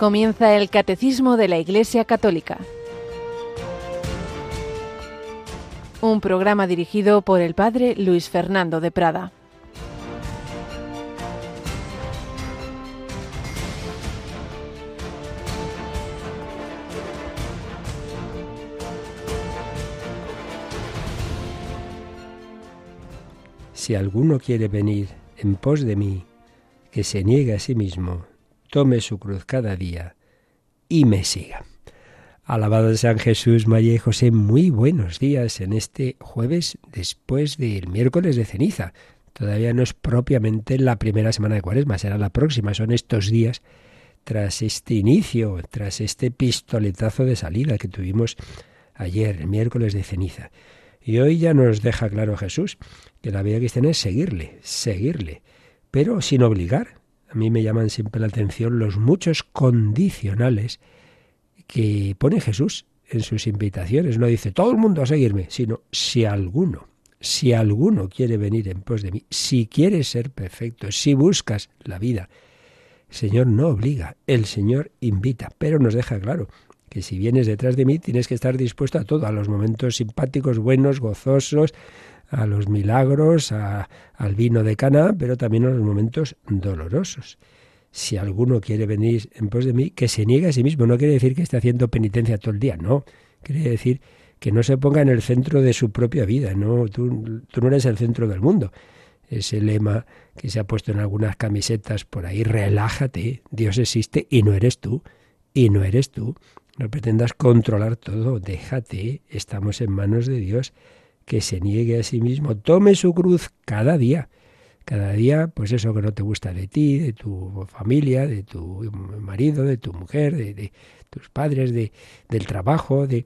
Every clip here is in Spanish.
Comienza el Catecismo de la Iglesia Católica. Un programa dirigido por el Padre Luis Fernando de Prada. Si alguno quiere venir en pos de mí, que se niegue a sí mismo, tome su cruz cada día y me siga. Alabado San Jesús, María y José, muy buenos días en este jueves después del miércoles de ceniza. Todavía no es propiamente la primera semana de Cuaresma, será la próxima, son estos días tras este inicio, tras este pistoletazo de salida que tuvimos ayer, el miércoles de ceniza. Y hoy ya nos deja claro Jesús que la vida cristiana es seguirle, seguirle, pero sin obligar, a mí me llaman siempre la atención los muchos condicionales que pone Jesús en sus invitaciones. No dice todo el mundo a seguirme, sino si alguno, si alguno quiere venir en pos de mí, si quieres ser perfecto, si buscas la vida. El Señor no obliga, el Señor invita, pero nos deja claro que si vienes detrás de mí tienes que estar dispuesto a todo, a los momentos simpáticos, buenos, gozosos, a los milagros, al vino de Cana, pero también a los momentos dolorosos. Si alguno quiere venir en pos de mí, que se niegue a sí mismo. No quiere decir que esté haciendo penitencia todo el día, no. Quiere decir que no se ponga en el centro de su propia vida. No, tú, tú no eres el centro del mundo. Ese lema que se ha puesto en algunas camisetas por ahí, relájate, Dios existe y no eres tú, y no eres tú. No pretendas controlar todo, déjate, estamos en manos de Dios que se niegue a sí mismo, tome su cruz cada día. Cada día, pues eso que no te gusta de ti, de tu familia, de tu marido, de tu mujer, de, tus padres, de, del trabajo, de,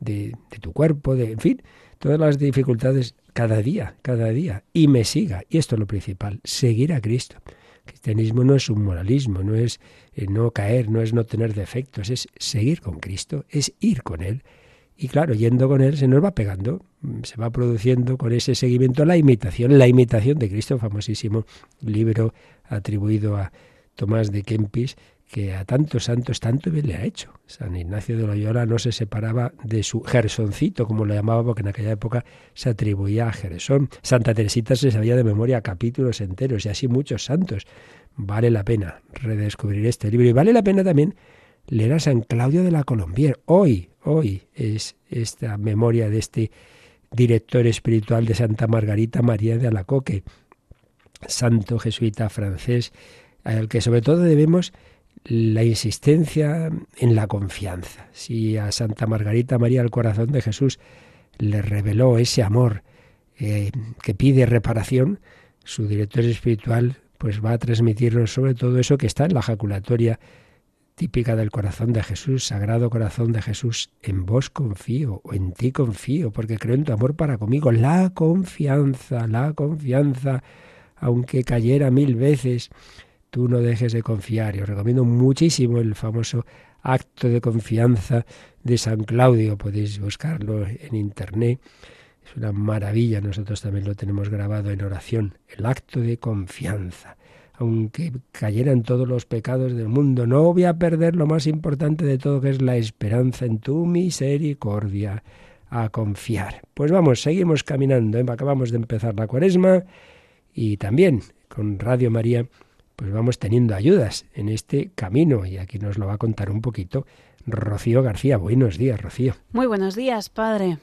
de, tu cuerpo, de, en fin, todas las dificultades cada día, cada día. Y me siga. Y esto es lo principal, seguir a Cristo. El cristianismo no es un moralismo, no es eh, no caer, no es no tener defectos, es seguir con Cristo, es ir con Él. Y claro, yendo con él se nos va pegando, se va produciendo con ese seguimiento la imitación, la imitación de Cristo, famosísimo libro atribuido a Tomás de Kempis, que a tantos santos tanto bien le ha hecho. San Ignacio de Loyola no se separaba de su Gersoncito, como lo llamaba, porque en aquella época se atribuía a Gersón. Santa Teresita se sabía de memoria capítulos enteros y así muchos santos. Vale la pena redescubrir este libro y vale la pena también leer a San Claudio de la Colombier. Hoy, hoy es esta memoria de este director espiritual de Santa Margarita María de Alacoque, santo jesuita francés, al que sobre todo debemos la insistencia en la confianza. Si a Santa Margarita María el corazón de Jesús le reveló ese amor eh, que pide reparación, su director espiritual pues va a transmitirnos sobre todo eso que está en la jaculatoria típica del corazón de Jesús, sagrado corazón de Jesús, en vos confío o en ti confío, porque creo en tu amor para conmigo. La confianza, la confianza, aunque cayera mil veces, tú no dejes de confiar. Y os recomiendo muchísimo el famoso acto de confianza de San Claudio, podéis buscarlo en internet. Es una maravilla, nosotros también lo tenemos grabado en oración, el acto de confianza aunque cayeran todos los pecados del mundo, no voy a perder lo más importante de todo, que es la esperanza en tu misericordia, a confiar. Pues vamos, seguimos caminando, ¿eh? acabamos de empezar la cuaresma y también con Radio María, pues vamos teniendo ayudas en este camino y aquí nos lo va a contar un poquito Rocío García. Buenos días, Rocío. Muy buenos días, padre.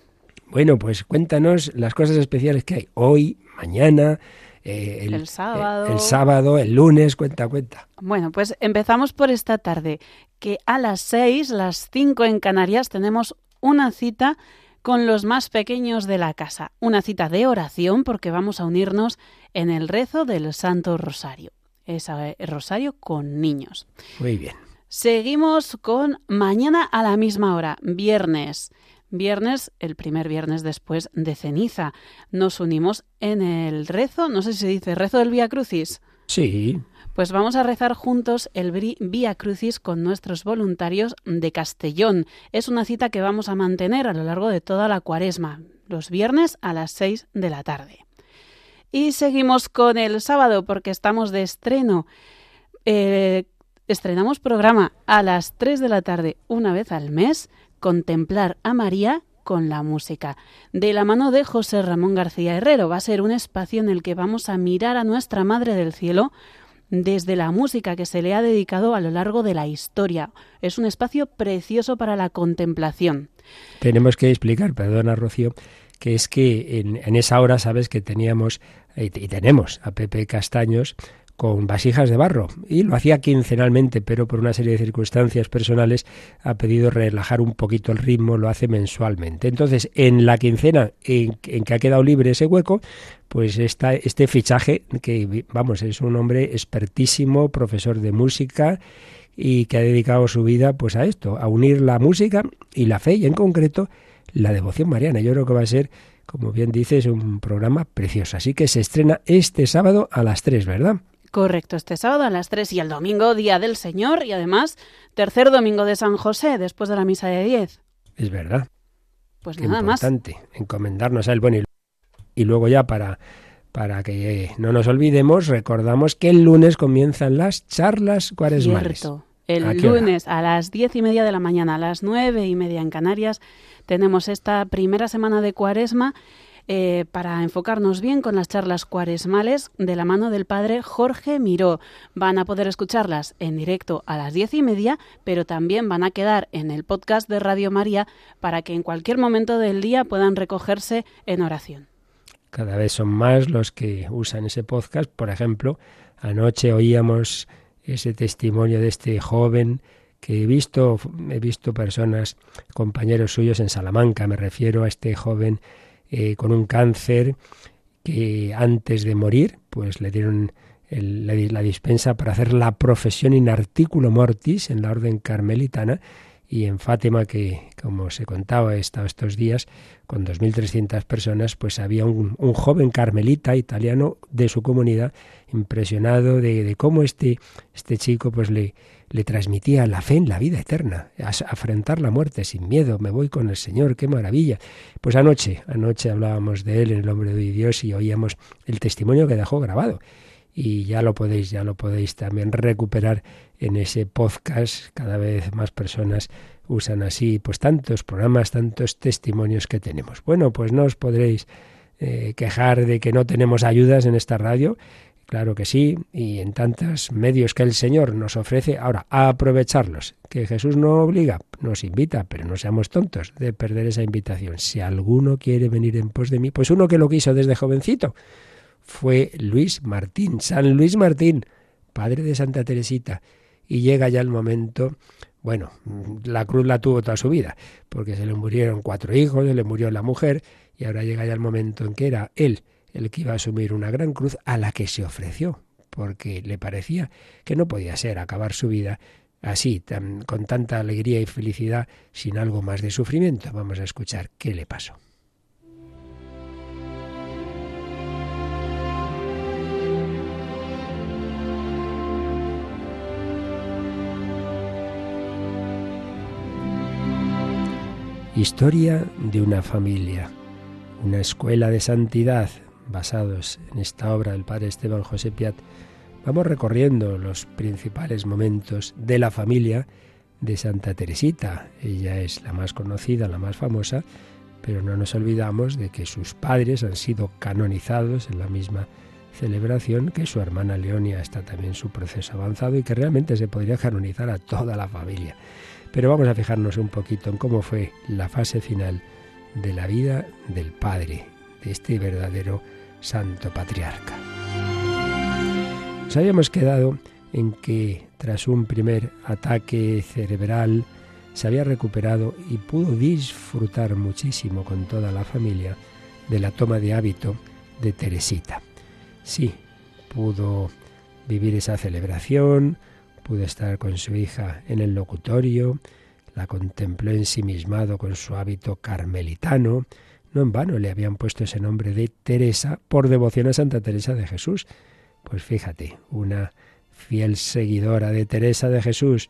Bueno, pues cuéntanos las cosas especiales que hay hoy, mañana, eh, el, sábado. El, sábado, el lunes, cuenta, cuenta. Bueno, pues empezamos por esta tarde, que a las seis, las cinco en Canarias, tenemos una cita con los más pequeños de la casa, una cita de oración porque vamos a unirnos en el rezo del Santo Rosario. Es el Rosario con niños. Muy bien. Seguimos con mañana a la misma hora, viernes viernes, el primer viernes después de ceniza. Nos unimos en el rezo, no sé si se dice rezo del Vía Crucis. Sí. Pues vamos a rezar juntos el Vía Crucis con nuestros voluntarios de Castellón. Es una cita que vamos a mantener a lo largo de toda la cuaresma, los viernes a las seis de la tarde. Y seguimos con el sábado porque estamos de estreno. Eh, estrenamos programa a las 3 de la tarde, una vez al mes, Contemplar a María con la música. De la mano de José Ramón García Herrero va a ser un espacio en el que vamos a mirar a nuestra Madre del Cielo desde la música que se le ha dedicado a lo largo de la historia. Es un espacio precioso para la contemplación. Tenemos que explicar, perdona Rocío, que es que en, esa hora sabes que teníamos y tenemos a Pepe Castaños con vasijas de barro y lo hacía quincenalmente, pero por una serie de circunstancias personales ha pedido relajar un poquito el ritmo, lo hace mensualmente. Entonces, en la quincena en, que ha quedado libre ese hueco, pues está este fichaje que, vamos, es un hombre expertísimo, profesor de música y que ha dedicado su vida pues a esto, a unir la música y la fe y en concreto la devoción mariana. Yo creo que va a ser como bien dices, un programa precioso. Así que se estrena este sábado a las 3, ¿verdad? Correcto, este sábado a las 3 y el domingo, Día del Señor, y además, tercer domingo de San José, después de la misa de 10. Es verdad. Pues nada importante, más. encomendarnos a él. Bueno, y, luego ya para, para que no nos olvidemos, recordamos que el lunes comienzan las charlas cuaresmales. Cierto. El lunes a las diez y media de la mañana, a las nueve y media en Canarias, tenemos esta primera semana de cuaresma eh, para enfocarnos bien con las charlas cuaresmales de la mano del padre Jorge Miró. Van a poder escucharlas en directo a las diez y media, pero también van a quedar en el podcast de Radio María para que en cualquier momento del día puedan recogerse en oración. Cada vez son más los que usan ese podcast. Por ejemplo, anoche oíamos ese testimonio de este joven que he visto, he visto personas, compañeros suyos en Salamanca, me refiero a este joven eh, con un cáncer que antes de morir, pues le dieron la, dispensa para hacer la profesión in articulo mortis en la orden carmelitana. Y en Fátima, que como se contaba, he estado estos días con 2.300 personas, pues había un, joven carmelita italiano de su comunidad impresionado de, de cómo este, este chico pues le, le transmitía la fe en la vida eterna, afrontar la muerte sin miedo, me voy con el Señor, qué maravilla. Pues anoche, anoche hablábamos de él en el hombre de Dios y oíamos el testimonio que dejó grabado. Y ya lo podéis, ya lo podéis también recuperar en ese podcast. Cada vez más personas usan así, pues tantos programas, tantos testimonios que tenemos. Bueno, pues no os podréis eh, quejar de que no tenemos ayudas en esta radio. Claro que sí, y en tantos medios que el Señor nos ofrece, ahora, a aprovecharlos. Que Jesús no obliga, nos invita, pero no seamos tontos de perder esa invitación. Si alguno quiere venir en pos de mí, pues uno que lo quiso desde jovencito fue Luis Martín, San Luis Martín, padre de Santa Teresita. Y llega ya el momento, bueno, la cruz la tuvo toda su vida, porque se le murieron cuatro hijos, se le murió la mujer, y ahora llega ya el momento en que era él el que iba a asumir una gran cruz a la que se ofreció, porque le parecía que no podía ser acabar su vida así, tan, con tanta alegría y felicidad, sin algo más de sufrimiento. Vamos a escuchar qué le pasó. Historia de una familia, una escuela de santidad basados en esta obra del padre Esteban José Piat, vamos recorriendo los principales momentos de la familia de Santa Teresita. Ella es la más conocida, la más famosa, pero no nos olvidamos de que sus padres han sido canonizados en la misma celebración que su hermana Leonia está también su proceso avanzado y que realmente se podría canonizar a toda la familia. Pero vamos a fijarnos un poquito en cómo fue la fase final de la vida del padre, de este verdadero santo patriarca. Nos habíamos quedado en que tras un primer ataque cerebral se había recuperado y pudo disfrutar muchísimo con toda la familia de la toma de hábito de Teresita. Sí, pudo vivir esa celebración, pudo estar con su hija en el locutorio, la contempló ensimismado con su hábito carmelitano, no en vano le habían puesto ese nombre de Teresa por devoción a Santa Teresa de Jesús. Pues fíjate, una fiel seguidora de Teresa de Jesús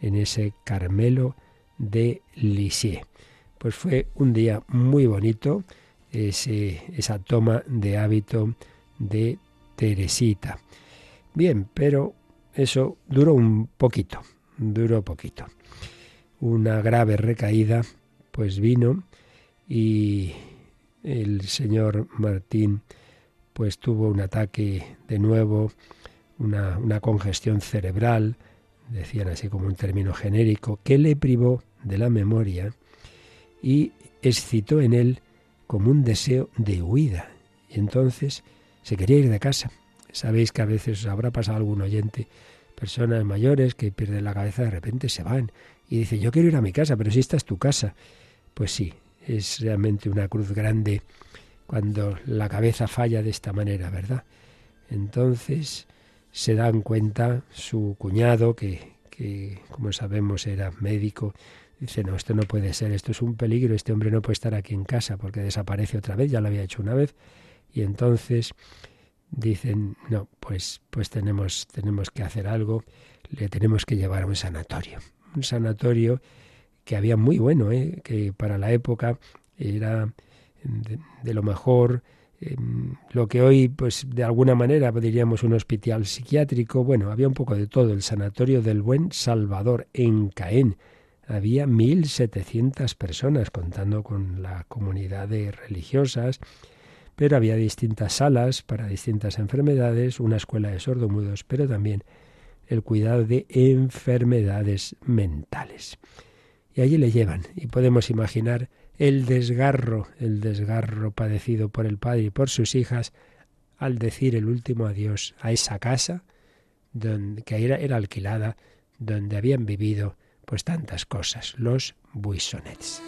en ese Carmelo de Lisieux. Pues fue un día muy bonito ese, esa toma de hábito de Teresita. Bien, pero eso duró un poquito, duró poquito. Una grave recaída, pues vino y el señor Martín pues tuvo un ataque de nuevo, una, congestión cerebral, decían así como un término genérico, que le privó de la memoria y excitó en él como un deseo de huida. Y entonces se quería ir de casa. Sabéis que a veces habrá pasado algún oyente, personas mayores que pierden la cabeza de repente se van y dicen yo quiero ir a mi casa, pero si esta es tu casa. Pues sí, es realmente una cruz grande cuando la cabeza falla de esta manera, ¿verdad? Entonces se dan cuenta su cuñado, que, que como sabemos era médico, dice, no, esto no puede ser, esto es un peligro, este hombre no puede estar aquí en casa porque desaparece otra vez, ya lo había hecho una vez, y entonces dicen, no, pues, pues tenemos, tenemos que hacer algo, le tenemos que llevar a un sanatorio, un sanatorio que había muy bueno, ¿eh? que para la época era de, lo mejor, em, lo que hoy, pues de alguna manera diríamos un hospital psiquiátrico, bueno, había un poco de todo, el Sanatorio del Buen Salvador en Caen. Había 1.700 personas, contando con la comunidad de religiosas, pero había distintas salas para distintas enfermedades, una escuela de sordomudos, pero también el cuidado de enfermedades mentales. Y allí le llevan, y podemos imaginar el desgarro, el desgarro padecido por el padre y por sus hijas al decir el último adiós a esa casa donde, que era, era alquilada, donde habían vivido pues tantas cosas, los Buissonets.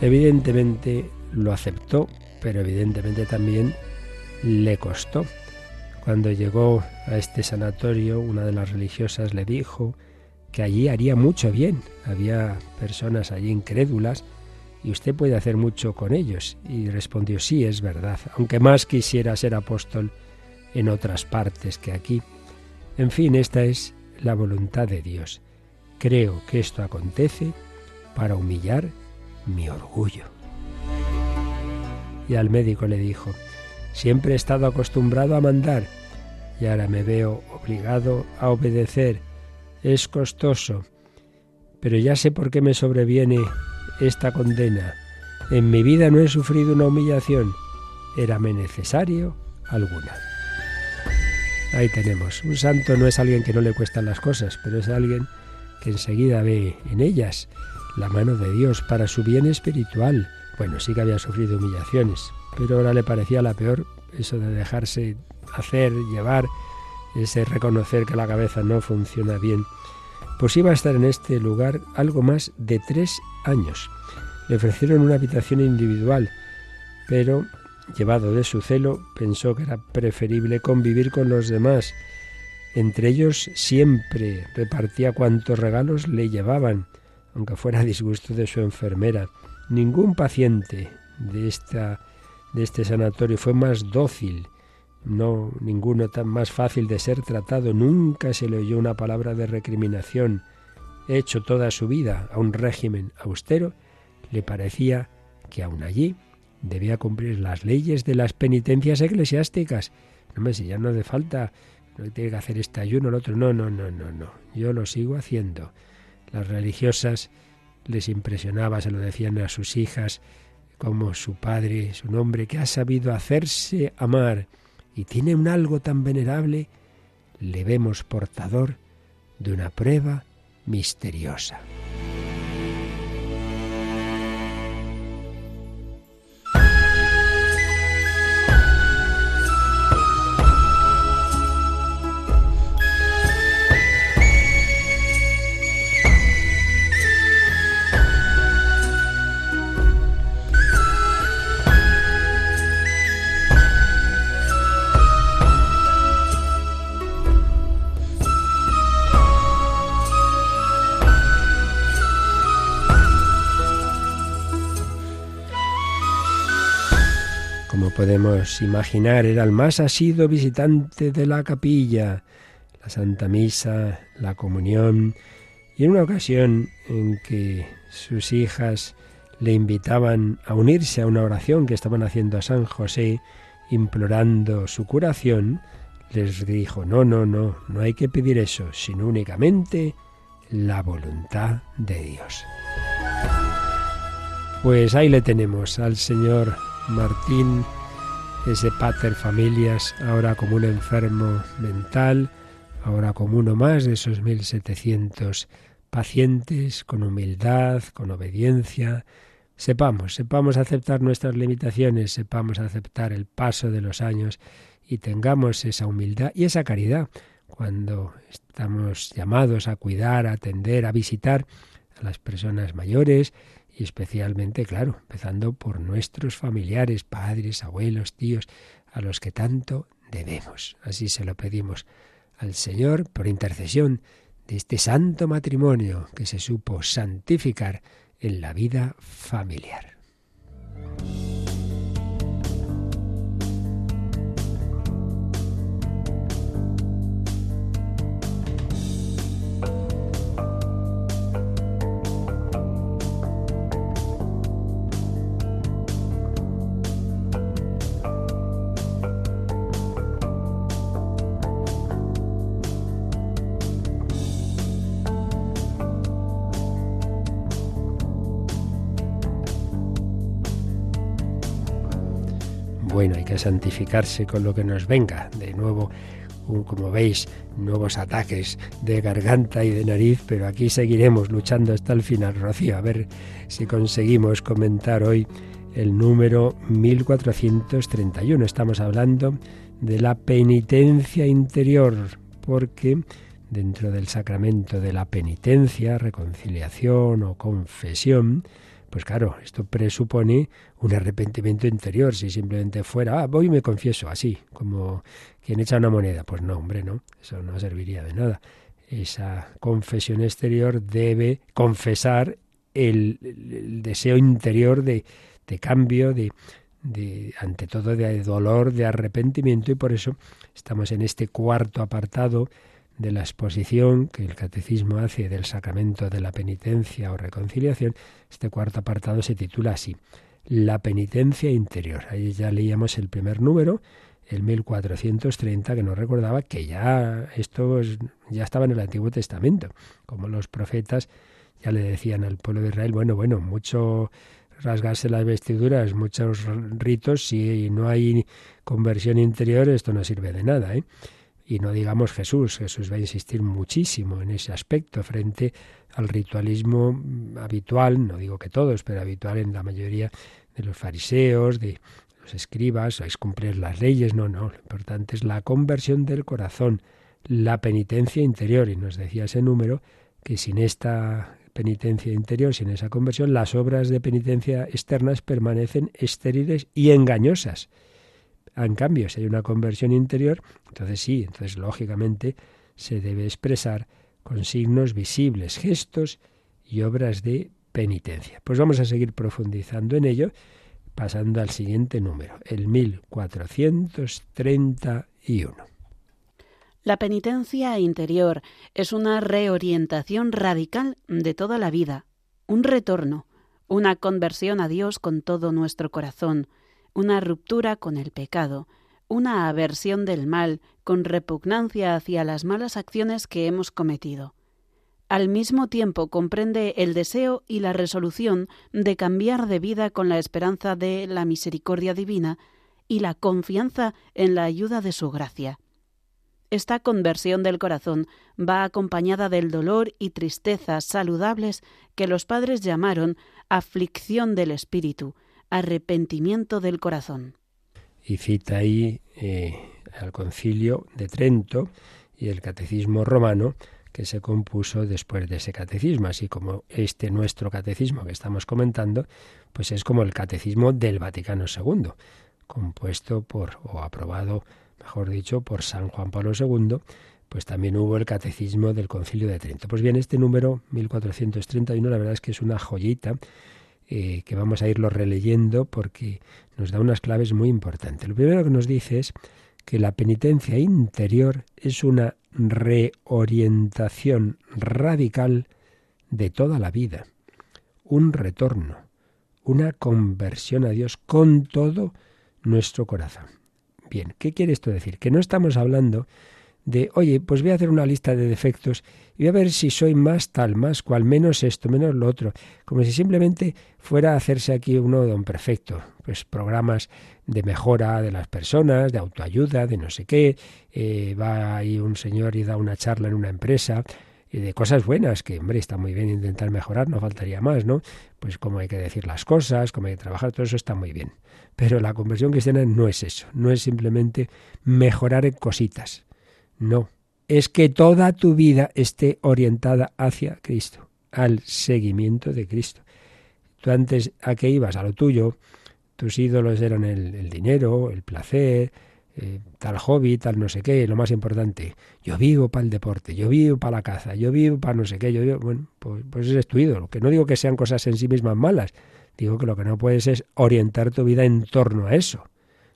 Evidentemente lo aceptó, pero evidentemente también le costó. Cuando llegó a este sanatorio, una de las religiosas le dijo que allí haría mucho bien. Había personas allí incrédulas y usted puede hacer mucho con ellos. Y respondió, sí, es verdad, aunque más quisiera ser apóstol en otras partes que aquí. En fin, esta es la voluntad de Dios. Creo que esto acontece para humillar mi orgullo. Y al médico le dijo, siempre he estado acostumbrado a mandar y ahora me veo obligado a obedecer. Es costoso, pero ya sé por qué me sobreviene esta condena. En mi vida no he sufrido una humillación. Érame necesario alguna. Ahí tenemos. Un santo no es alguien que no le cuestan las cosas, pero es alguien que enseguida ve en ellas la mano de Dios para su bien espiritual. Bueno, sí que había sufrido humillaciones, pero ahora le parecía la peor eso de dejarse hacer, llevar, ese reconocer que la cabeza no funciona bien. Pues iba a estar en este lugar algo más de tres años. Le ofrecieron una habitación individual, pero, llevado de su celo, pensó que era preferible convivir con los demás. Entre ellos siempre repartía cuantos regalos le llevaban aunque fuera disgusto de su enfermera. Ningún paciente de, esta, de este sanatorio fue más dócil, no ninguno tan más fácil de ser tratado. Nunca se le oyó una palabra de recriminación. Hecho toda su vida a un régimen austero, le parecía que aún allí debía cumplir las leyes de las penitencias eclesiásticas. No me si ya no hace falta, no tiene que hacer este ayuno, el otro. No, no, no, no, no. Yo lo sigo haciendo. Las religiosas les impresionaba, se lo decían a sus hijas, como su padre, su nombre, que ha sabido hacerse amar y tiene un algo tan venerable, le vemos portador de una prueba misteriosa. Podemos imaginar, era el más asido visitante de la capilla, la Santa Misa, la comunión, y en una ocasión en que sus hijas le invitaban a unirse a una oración que estaban haciendo a San José, implorando su curación, les dijo, no, no, no, no hay que pedir eso, sino únicamente la voluntad de Dios. Pues ahí le tenemos al señor Martín, ese pater familias, ahora como un enfermo mental, ahora como uno más de esos 1700 pacientes, con humildad, con obediencia. Sepamos, sepamos aceptar nuestras limitaciones, sepamos aceptar el paso de los años y tengamos esa humildad y esa caridad cuando estamos llamados a cuidar, a atender, a visitar a las personas mayores y especialmente, claro, empezando por nuestros familiares, padres, abuelos, tíos, a los que tanto debemos. Así se lo pedimos al Señor por intercesión de este santo matrimonio que se supo santificar en la vida familiar. Santificarse con lo que nos venga. De nuevo, como veis, nuevos ataques de garganta y de nariz, pero aquí seguiremos luchando hasta el final, Rocío, a ver si conseguimos comentar hoy el número 1431. Estamos hablando de la penitencia interior, porque dentro del sacramento de la penitencia, reconciliación o confesión, pues claro, esto presupone un arrepentimiento interior. Si simplemente fuera, ah, voy y me confieso, así, como quien echa una moneda. Pues no, hombre, no, eso no serviría de nada. Esa confesión exterior debe confesar el, deseo interior de, cambio, de, ante todo de dolor, de arrepentimiento, y por eso estamos en este cuarto apartado de la exposición que el catecismo hace del sacramento de la penitencia o reconciliación, este cuarto apartado se titula así, La penitencia interior. Ahí ya leíamos el primer número, el 1430, que nos recordaba que ya esto ya estaba en el Antiguo Testamento, como los profetas ya le decían al pueblo de Israel, bueno, bueno, mucho rasgarse las vestiduras, muchos ritos, si no hay conversión interior, esto no sirve de nada, ¿eh? Y no digamos Jesús, Jesús va a insistir muchísimo en ese aspecto frente al ritualismo habitual, no digo que todos, pero habitual en la mayoría de los fariseos, de los escribas, es cumplir las leyes, no, no, lo importante es la conversión del corazón, la penitencia interior, y nos decía ese número que sin esta penitencia interior, sin esa conversión, las obras de penitencia externas permanecen estériles y engañosas. En cambio, si hay una conversión interior, entonces sí, entonces lógicamente se debe expresar con signos visibles, gestos y obras de penitencia. Pues vamos a seguir profundizando en ello, pasando al siguiente número, el 1431. La penitencia interior es una reorientación radical de toda la vida, un retorno, una conversión a Dios con todo nuestro corazón, una ruptura con el pecado, una aversión del mal con repugnancia hacia las malas acciones que hemos cometido. Al mismo tiempo comprende el deseo y la resolución de cambiar de vida con la esperanza de la misericordia divina y la confianza en la ayuda de su gracia. Esta conversión del corazón va acompañada del dolor y tristeza saludables que los padres llamaron aflicción del espíritu, arrepentimiento del corazón. Y cita ahí eh, al concilio de Trento y el catecismo romano que se compuso después de ese catecismo, así como este nuestro catecismo que estamos comentando, pues es como el catecismo del Vaticano II, compuesto por, o aprobado, mejor dicho, por San Juan Pablo II, pues también hubo el catecismo del concilio de Trento. Pues bien, este número 1431 la verdad es que es una joyita eh, que vamos a irlo releyendo porque nos da unas claves muy importantes. Lo primero que nos dice es que la penitencia interior es una reorientación radical de toda la vida, un retorno, una conversión a Dios con todo nuestro corazón. Bien, ¿qué quiere esto decir? Que no estamos hablando de, oye, pues voy a hacer una lista de defectos y voy a ver si soy más tal, más cual, menos esto, menos lo otro, como si simplemente fuera a hacerse aquí uno don perfecto, pues programas de mejora de las personas, de autoayuda, de no sé qué, eh, va ahí un señor y da una charla en una empresa, de cosas buenas, que hombre, está muy bien intentar mejorar, no faltaría más, ¿no? Pues cómo hay que decir las cosas, cómo hay que trabajar, todo eso está muy bien. Pero la conversión cristiana no es eso, no es simplemente mejorar en cositas. No, es que toda tu vida esté orientada hacia Cristo, al seguimiento de Cristo. Tú antes a qué ibas, a lo tuyo, tus ídolos eran el, dinero, el placer, eh, tal hobby, tal no sé qué, lo más importante, yo vivo para el deporte, yo vivo para la caza, yo vivo para no sé qué, yo vivo, bueno, pues, pues ese es tu ídolo, que no digo que sean cosas en sí mismas malas, digo que lo que no puedes es orientar tu vida en torno a eso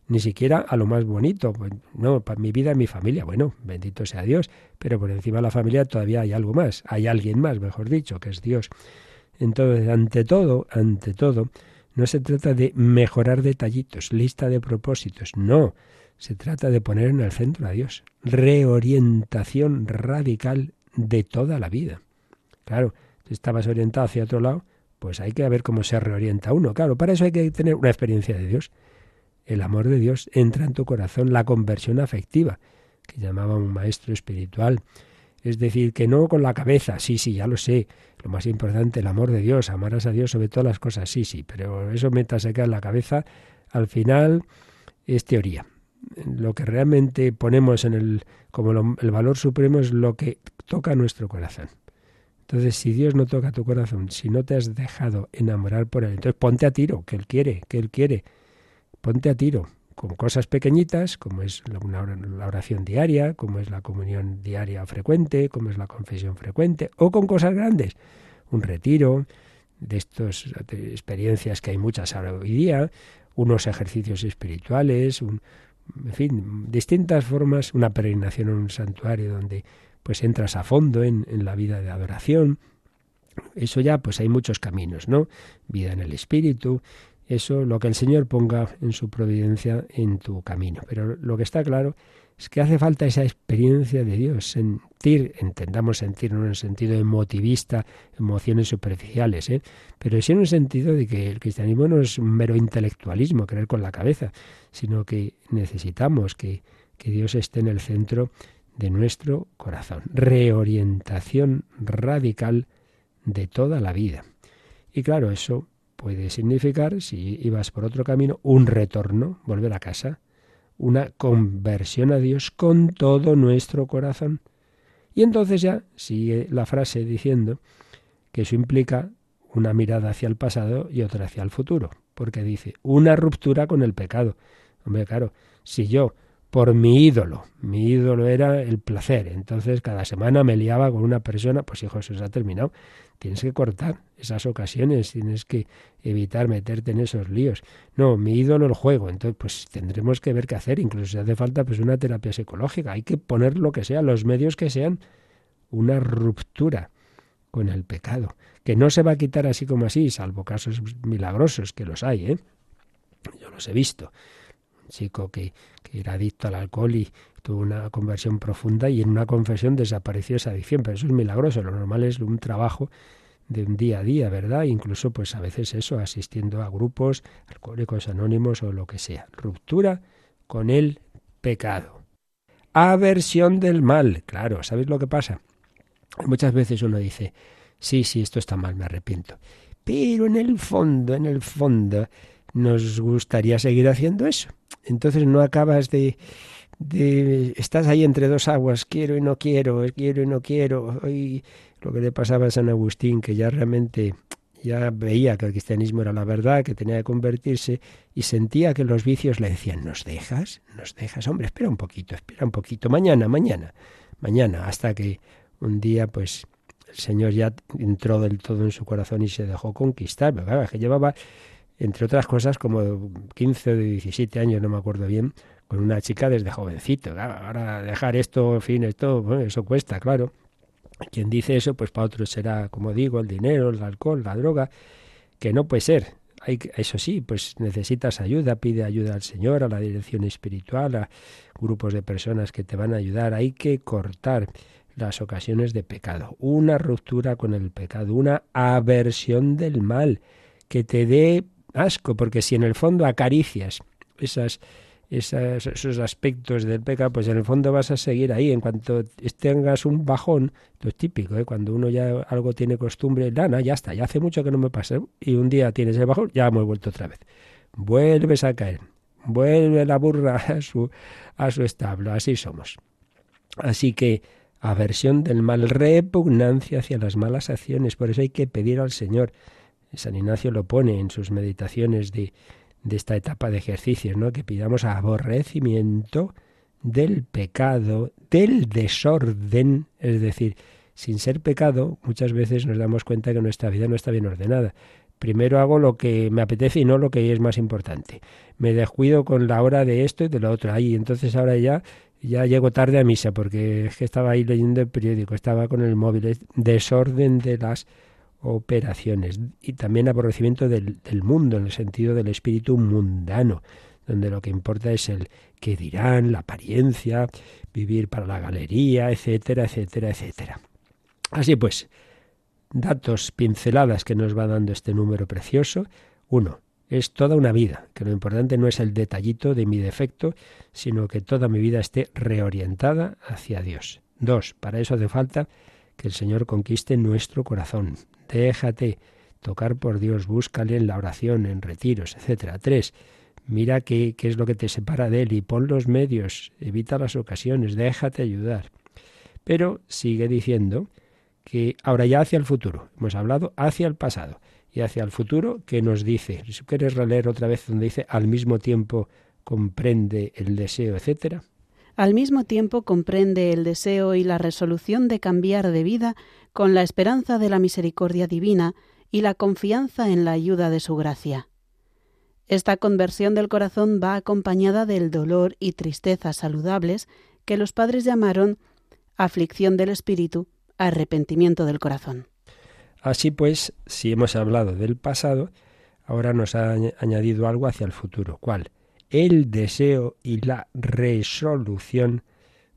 ni siquiera a lo más bonito. No, para mi vida y mi familia, bueno, bendito sea Dios, pero por encima de la familia todavía hay algo más, hay alguien más, mejor dicho, que es Dios. Entonces, ante todo, ante todo, no se trata de mejorar detallitos, lista de propósitos, no, se trata de poner en el centro a Dios, reorientación radical de toda la vida. Claro, si estabas orientado hacia otro lado, pues hay que ver cómo se reorienta uno. Claro, para eso hay que tener una experiencia de Dios el amor de Dios entra en tu corazón, la conversión afectiva, que llamaba un maestro espiritual. Es decir, que no con la cabeza, sí, sí, ya lo sé, lo más importante, el amor de Dios, amarás a Dios sobre todas las cosas, sí, sí, pero eso se queda en la cabeza, al final es teoría. Lo que realmente ponemos en el, como el valor supremo es lo que toca nuestro corazón. Entonces, si Dios no toca tu corazón, si no te has dejado enamorar por Él, entonces ponte a tiro, que Él quiere, que Él quiere ponte a tiro con cosas pequeñitas, como es la oración diaria, como es la comunión diaria frecuente, como es la confesión frecuente, o con cosas grandes, un retiro, de estas experiencias que hay muchas ahora hoy día, unos ejercicios espirituales, en fin, distintas formas, una peregrinación en un santuario donde pues entras a fondo en, en la vida de adoración. Eso ya, pues hay muchos caminos, ¿no? Vida en el espíritu, eso, lo que el Señor ponga en su providencia en tu camino. Pero lo que está claro es que hace falta esa experiencia de Dios, sentir, entendamos sentir no en el sentido emotivista, emociones superficiales, ¿eh? pero sí en el sentido de que el cristianismo no es un mero intelectualismo, creer con la cabeza, sino que necesitamos que, que Dios esté en el centro de nuestro corazón. Reorientación radical de toda la vida. Y claro, eso puede significar, si ibas por otro camino, un retorno, volver a casa, una conversión a Dios con todo nuestro corazón. Y entonces ya sigue la frase diciendo que eso implica una mirada hacia el pasado y otra hacia el futuro, porque dice, una ruptura con el pecado. Hombre, claro, si yo por mi ídolo. Mi ídolo era el placer. Entonces cada semana me liaba con una persona, pues hijo, eso se ha terminado. Tienes que cortar esas ocasiones, tienes que evitar meterte en esos líos. No, mi ídolo el juego. Entonces, pues tendremos que ver qué hacer. Incluso si hace falta pues una terapia psicológica. Hay que poner lo que sea, los medios que sean, una ruptura con el pecado. Que no se va a quitar así como así, salvo casos milagrosos, que los hay, ¿eh? Yo los he visto chico que, era adicto al alcohol y tuvo una conversión profunda y en una confesión desapareció esa adicción. Pero eso es milagroso, lo normal es un trabajo de un día a día, ¿verdad? Incluso pues a veces eso, asistiendo a grupos alcohólicos anónimos o lo que sea. Ruptura con el pecado. Aversión del mal, claro, ¿sabéis lo que pasa? Muchas veces uno dice, sí, sí, esto está mal, me arrepiento. Pero en el fondo, en el fondo, nos gustaría seguir haciendo eso. Entonces no acabas de, de estás ahí entre dos aguas, quiero y no quiero, quiero y no quiero. Y lo que le pasaba a San Agustín, que ya realmente ya veía que el cristianismo era la verdad, que tenía que convertirse, y sentía que los vicios le decían, ¿nos dejas? ¿Nos dejas? Hombre, espera un poquito, espera un poquito, mañana, mañana, mañana, hasta que un día, pues, el Señor ya entró del todo en su corazón y se dejó conquistar. Que llevaba, entre otras cosas, como 15 o 17 años, no me acuerdo bien, con una chica desde jovencito. ahora dejar esto, fin, esto, eso cuesta, claro. Quien dice eso, pues para otros será, como digo, el dinero, el alcohol, la droga, que no puede ser. Eso sí, pues necesitas ayuda, pide ayuda al Señor, a la dirección espiritual, a grupos de personas que te van a ayudar. Hay que cortar las ocasiones de pecado, una ruptura con el pecado, una aversión del mal, que te dé asco, porque si en el fondo acaricias esas esos aspectos del pecado, pues en el fondo vas a seguir ahí. En cuanto tengas un bajón, esto es típico, ¿eh? cuando uno ya algo tiene costumbre, lana, ya está, ya hace mucho que no me pasa. Y un día tienes el bajón, ya hemos vuelto otra vez. Vuelves a caer, vuelve la burra a su, a su establo, así somos. Así que aversión del mal, repugnancia hacia las malas acciones, por eso hay que pedir al Señor. San Ignacio lo pone en sus meditaciones de de esta etapa de ejercicio, ¿no? Que pidamos aborrecimiento del pecado, del desorden, es decir, sin ser pecado, muchas veces nos damos cuenta que nuestra vida no está bien ordenada. Primero hago lo que me apetece y no lo que es más importante. Me descuido con la hora de esto y de lo otro. Ahí, entonces ahora ya ya llego tarde a misa porque es que estaba ahí leyendo el periódico, estaba con el móvil, desorden de las operaciones y también aborrecimiento del, mundo en el sentido del espíritu mundano donde lo que importa es el que dirán, la apariencia, vivir para la galería, etcétera, etcétera, etcétera. Así pues, datos, pinceladas que nos va dando este número precioso. Uno, es toda una vida, que lo importante no es el detallito de mi defecto, sino que toda mi vida esté reorientada hacia Dios. Dos, para eso hace falta que el Señor conquiste nuestro corazón, Déjate tocar por Dios, búscale en la oración, en retiros, etcétera. Tres, mira qué, qué es lo que te separa de Él y pon los medios, evita las ocasiones, déjate ayudar. Pero sigue diciendo que ahora ya hacia el futuro, hemos hablado hacia el pasado y hacia el futuro, ¿qué nos dice? Si quieres releer otra vez donde dice al mismo tiempo comprende el deseo, etcétera. Al mismo tiempo comprende el deseo y la resolución de cambiar de vida con la esperanza de la misericordia divina y la confianza en la ayuda de su gracia. Esta conversión del corazón va acompañada del dolor y tristeza saludables que los padres llamaron aflicción del espíritu, arrepentimiento del corazón. Así pues, si hemos hablado del pasado, ahora nos ha añadido algo hacia el futuro. ¿Cuál? El deseo y la resolución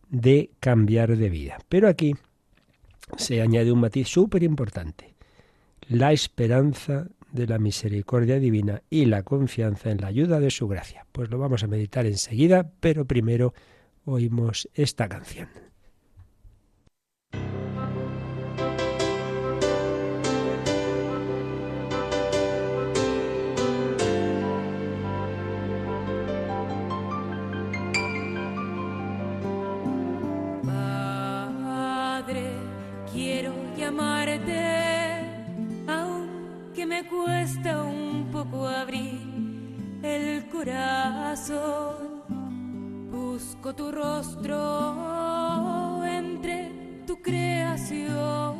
de cambiar de vida. Pero aquí se añade un matiz súper importante, la esperanza de la misericordia divina y la confianza en la ayuda de su gracia. Pues lo vamos a meditar enseguida, pero primero oímos esta canción. Abrir el corazón. Busco tu rostro entre tu creación.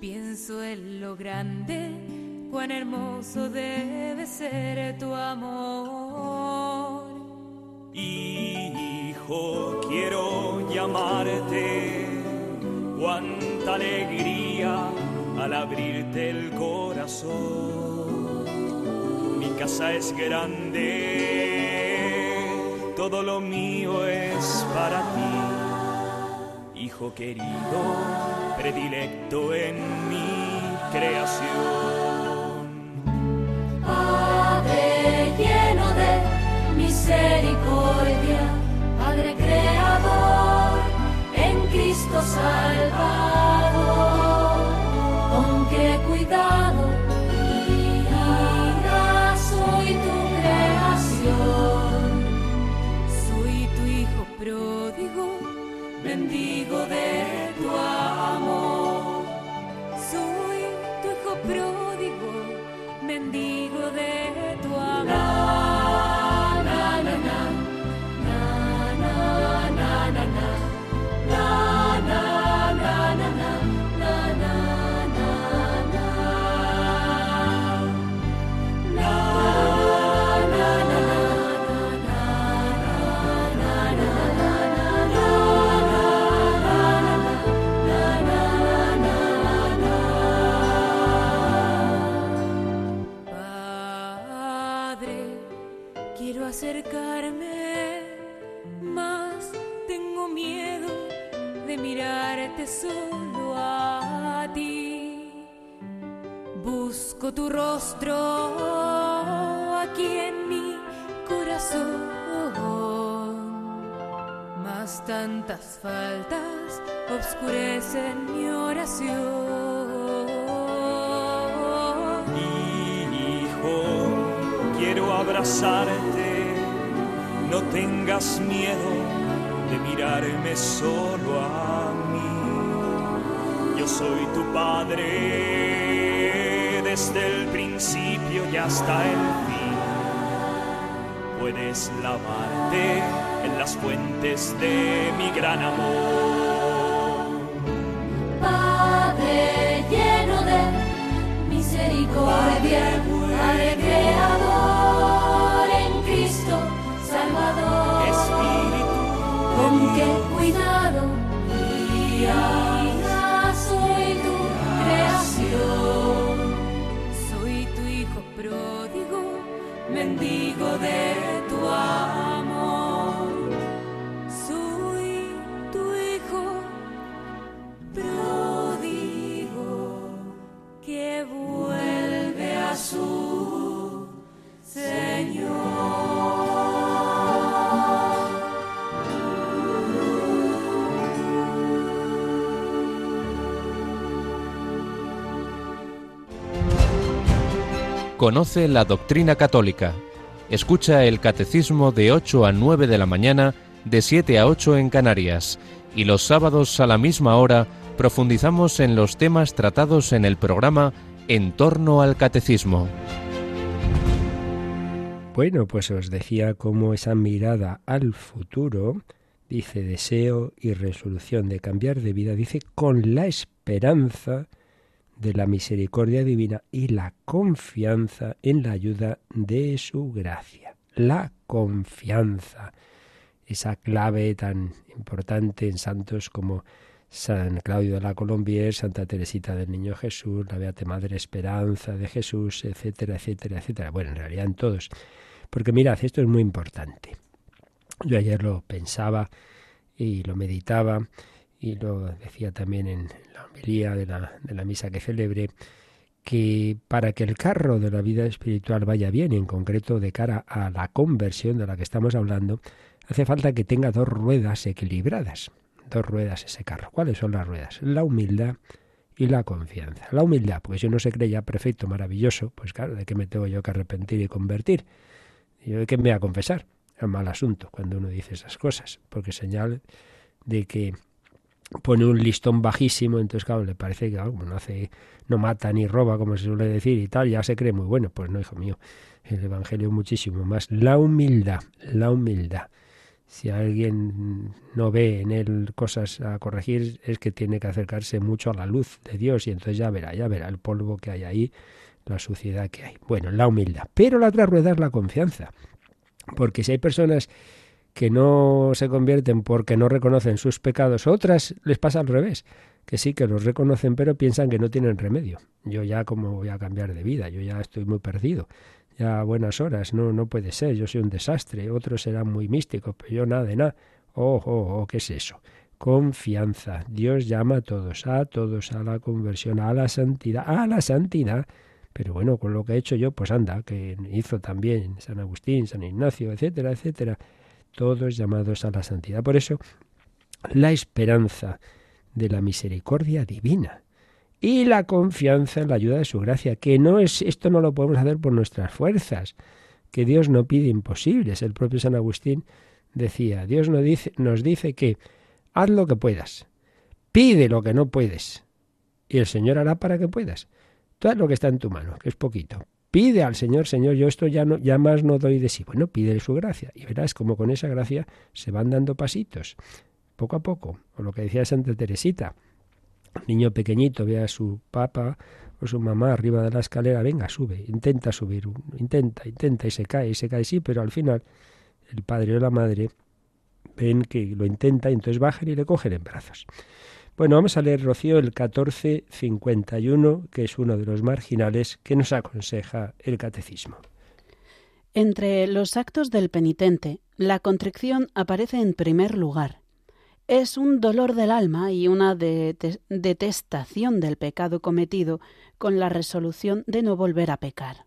Pienso en lo grande, cuán hermoso debe ser tu amor. Hijo, quiero llamarte, cuánta alegría al abrirte el corazón. Mi casa es grande, todo lo mío es para ti. Hijo querido, predilecto en mi creación. Padre lleno de misericordia, Padre creador, en Cristo Salvador bendigo de rostro aquí en mi corazón. Más tantas faltas obscurecen mi oración. Hijo, quiero abrazarte, no tengas miedo de mirarme solo a mí. Yo soy tu padre desde el principio y hasta el fin. Puedes lavarte en las fuentes de mi gran amor. Padre lleno de misericordia, Padre creador en Cristo Salvador. Espíritu Con qué cuidado guía, pródigo, mendigo de tu Conoce la doctrina católica. Escucha el catecismo de 8 a 9 de la mañana, de 7 a 8 en Canarias. Y los sábados a la misma hora profundizamos en los temas tratados en el programa En torno al catecismo. Bueno, pues os decía cómo esa mirada al futuro, dice deseo y resolución de cambiar de vida, dice con la esperanza de la misericordia divina y la confianza en la ayuda de su gracia. La confianza, esa clave tan importante en santos como San Claudio de la Colombier, Santa Teresita del Niño Jesús, la Beata Madre Esperanza de Jesús, etcétera, etcétera, etcétera. Bueno, en realidad en todos. Porque mirad, esto es muy importante. Yo ayer lo pensaba y lo meditaba y lo decía también en la homilía de la, de la misa que celebre, que para que el carro de la vida espiritual vaya bien, y en concreto de cara a la conversión de la que estamos hablando, hace falta que tenga dos ruedas equilibradas. Dos ruedas ese carro. ¿Cuáles son las ruedas? La humildad y la confianza. La humildad, porque si uno se cree ya perfecto, maravilloso, pues claro, ¿de qué me tengo yo que arrepentir y convertir? ¿Y yo de qué me voy a confesar? Es mal asunto cuando uno dice esas cosas, porque señal de que pone un listón bajísimo, entonces claro, le parece que algo no hace, no mata ni roba, como se suele decir y tal, ya se cree muy bueno. Pues no, hijo mío, el Evangelio muchísimo más. La humildad, la humildad. Si alguien no ve en él cosas a corregir, es que tiene que acercarse mucho a la luz de Dios y entonces ya verá, ya verá el polvo que hay ahí, la suciedad que hay. Bueno, la humildad. Pero la otra rueda es la confianza. Porque si hay personas que no se convierten porque no reconocen sus pecados, otras les pasa al revés, que sí que los reconocen pero piensan que no tienen remedio. Yo ya como voy a cambiar de vida, yo ya estoy muy perdido, ya a buenas horas, no, no puede ser, yo soy un desastre, otros serán muy místicos, pero yo nada de nada. Oh, oh, oh, ¿qué es eso? Confianza. Dios llama a todos, a todos, a la conversión, a la santidad, a la santidad. Pero bueno, con lo que he hecho yo, pues anda, que hizo también San Agustín, San Ignacio, etcétera, etcétera todos llamados a la santidad. Por eso, la esperanza de la misericordia divina y la confianza en la ayuda de su gracia, que no es esto no lo podemos hacer por nuestras fuerzas, que Dios no pide imposibles. El propio San Agustín decía, Dios nos dice, nos dice que haz lo que puedas, pide lo que no puedes, y el Señor hará para que puedas. Haz lo que está en tu mano, que es poquito, pide al Señor, Señor, yo esto ya no, ya más no doy de sí. Bueno, pide su gracia. Y verás como con esa gracia se van dando pasitos, poco a poco. O lo que decía Santa Teresita. niño pequeñito ve a su papá o su mamá arriba de la escalera, venga, sube, intenta subir, intenta, intenta, y se cae, y se cae, sí, pero al final el padre o la madre ven que lo intenta y entonces bajan y le cogen en brazos. Bueno, vamos a leer, Rocío, el 1451, que es uno de los marginales que nos aconseja el catecismo. Entre los actos del penitente, la contrición aparece en primer lugar. es un dolor del alma y una detestación del pecado cometido con la resolución de no volver a pecar.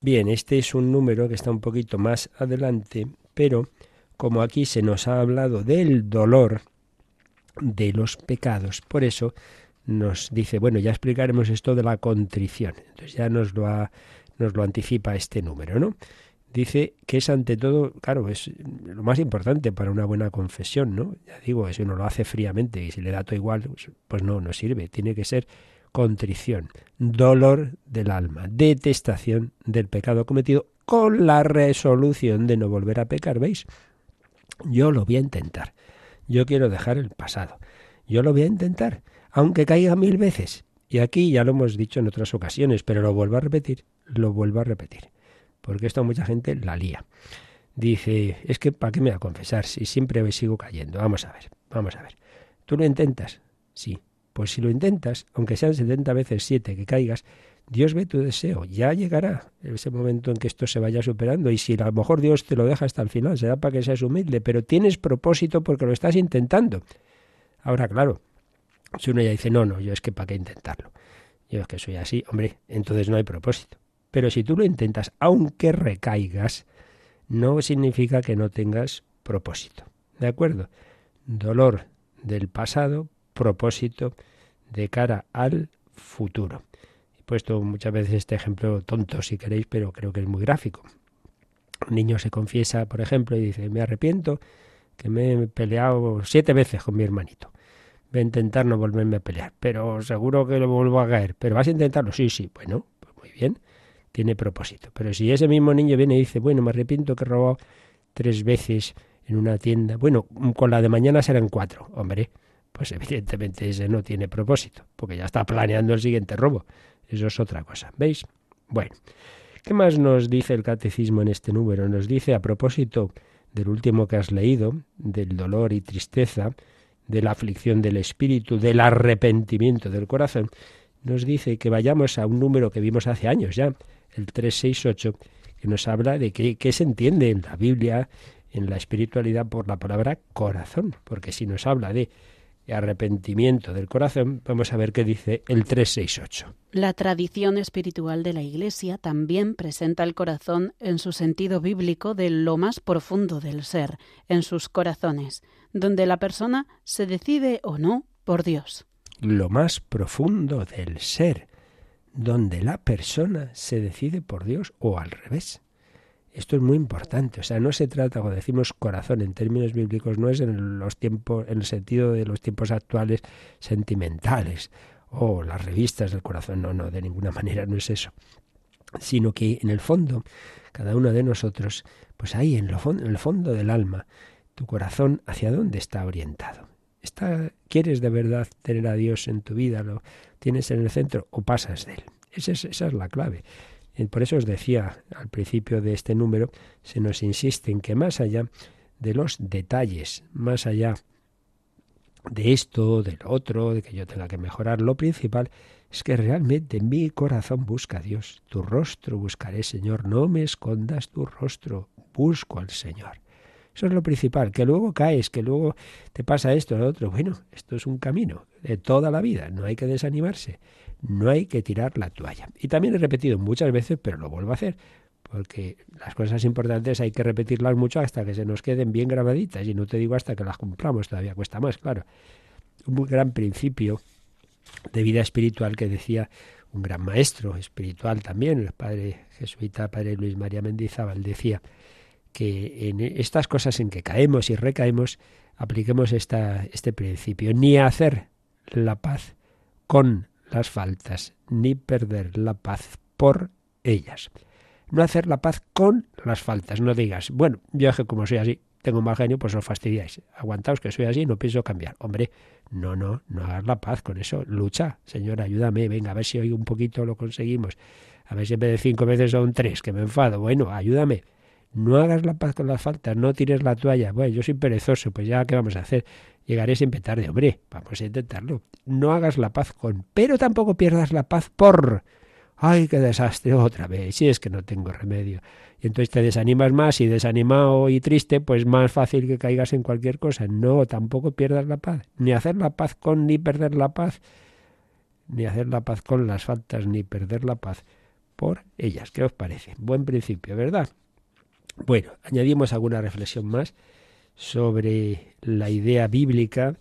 Bien, este es un número que está un poquito más adelante, pero como aquí se nos ha hablado del dolor de los pecados, por eso nos dice, bueno, ya explicaremos esto de la contrición. Entonces ya nos lo, nos lo anticipa este número, ¿no? Dice que es ante todo, claro, es lo más importante para una buena confesión, ¿no? Ya digo, si uno lo hace fríamente y si le da todo igual, pues, pues no, no sirve. Tiene que ser contrición, dolor del alma, detestación del pecado cometido con la resolución de no volver a pecar, ¿veis? Yo lo voy a intentar. Yo quiero dejar el pasado. Yo lo voy a intentar aunque caiga mil veces. Y aquí ya lo hemos dicho en otras ocasiones, pero lo vuelvo a repetir, lo vuelvo a repetir, porque esto mucha gente la lía. Dice, es que ¿para qué me voy a confesar si siempre me sigo cayendo? Vamos a ver, vamos a ver. ¿Tú lo intentas? Sí. Pues si lo intentas, aunque sean 70 veces 7 que caigas, Dios ve tu deseo, ya llegará ese momento en que esto se vaya superando y si a lo mejor Dios te lo deja hasta el final, será para que seas humilde, pero tienes propósito porque lo estás intentando. Ahora, claro, si uno ya dice, no, no, yo es que para qué intentarlo. Yo es que soy así, hombre, entonces no hay propósito. Pero si tú lo intentas, aunque recaigas, no significa que no tengas propósito. ¿De acuerdo? Dolor del pasado, propósito de cara al futuro. Puesto muchas veces este ejemplo tonto, si queréis, pero creo que es muy gráfico. Un niño se confiesa, por ejemplo, y dice, me arrepiento que me he peleado siete veces con mi hermanito voy a intentar no volverme a pelear, pero seguro que lo vuelvo a caer. ¿Pero vas a intentarlo? Sí, sí. Bueno, pues muy bien, tiene propósito. Pero si ese mismo niño viene y dice, bueno, me arrepiento que he robado tres veces en una tienda, bueno, con la de mañana serán cuatro, hombre, pues evidentemente ese no tiene propósito, porque ya está planeando el siguiente robo. Eso es otra cosa, ¿veis? Bueno, ¿qué más nos dice el catecismo en este número? Nos dice a propósito del último que has leído, del dolor y tristeza, de la aflicción del espíritu, del arrepentimiento del corazón, nos dice que vayamos a un número que vimos hace años ya, el 368, que nos habla de qué se entiende en la Biblia, en la espiritualidad por la palabra corazón, porque si nos habla de arrepentimiento del corazón, vamos a ver qué dice el 368. La tradición espiritual de la Iglesia también presenta el corazón en su sentido bíblico de lo más profundo del ser, en sus corazones donde la persona se decide o no por Dios. Lo más profundo del ser, donde la persona se decide por Dios o al revés. Esto es muy importante, o sea, no se trata cuando decimos corazón en términos bíblicos no es en los tiempos en el sentido de los tiempos actuales sentimentales o las revistas del corazón, no, no, de ninguna manera no es eso, sino que en el fondo cada uno de nosotros, pues ahí en, lo, en el fondo del alma tu corazón hacia dónde está orientado. ¿Está, ¿Quieres de verdad tener a Dios en tu vida? ¿Lo tienes en el centro o pasas de él? Esa es, esa es la clave. Por eso os decía al principio de este número, se nos insiste en que más allá de los detalles, más allá de esto, de lo otro, de que yo tenga que mejorar, lo principal es que realmente mi corazón busca a Dios. Tu rostro buscaré, Señor. No me escondas tu rostro. Busco al Señor. Eso es lo principal, que luego caes, que luego te pasa esto, lo otro. Bueno, esto es un camino de toda la vida, no hay que desanimarse, no hay que tirar la toalla. Y también he repetido muchas veces, pero lo vuelvo a hacer, porque las cosas importantes hay que repetirlas mucho hasta que se nos queden bien grabaditas, y no te digo hasta que las cumplamos, todavía cuesta más, claro. Un gran principio de vida espiritual que decía un gran maestro espiritual también, el padre jesuita, padre Luis María Mendizábal, decía, que en estas cosas en que caemos y recaemos apliquemos esta, este principio, ni hacer la paz con las faltas, ni perder la paz por ellas. No hacer la paz con las faltas, no digas, bueno, yo es que como soy así, tengo mal genio, pues os fastidiáis. Aguantaos que soy así, no pienso cambiar. Hombre, no, no, no hagas la paz con eso. Lucha, Señor, ayúdame, venga, a ver si hoy un poquito lo conseguimos. A ver si en vez de cinco veces son tres, que me enfado. Bueno, ayúdame. No hagas la paz con las faltas, no tires la toalla. Bueno, yo soy perezoso, pues ya, ¿qué vamos a hacer? Llegaré siempre tarde, hombre, vamos a intentarlo. No hagas la paz con, pero tampoco pierdas la paz por. ¡ay, qué desastre! Otra vez, si es que no tengo remedio. Y entonces te desanimas más y desanimado y triste, pues más fácil que caigas en cualquier cosa. No, tampoco pierdas la paz. Ni hacer la paz con ni perder la paz. Ni hacer la paz con las faltas, ni perder la paz por ellas. ¿Qué os parece? Buen principio, ¿verdad? Bueno, añadimos alguna reflexión más sobre la idea bíblica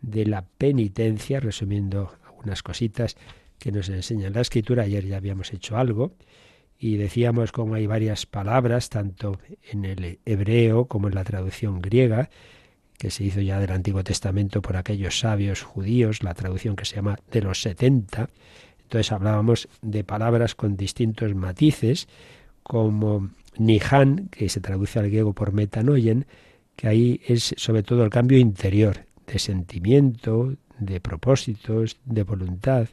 de la penitencia, resumiendo algunas cositas que nos enseña la escritura. Ayer ya habíamos hecho algo y decíamos como hay varias palabras, tanto en el hebreo como en la traducción griega, que se hizo ya del Antiguo Testamento por aquellos sabios judíos, la traducción que se llama de los 70. Entonces hablábamos de palabras con distintos matices, como nihan, que se traduce al griego por metanoien, que ahí es sobre todo el cambio interior, de sentimiento, de propósitos, de voluntad.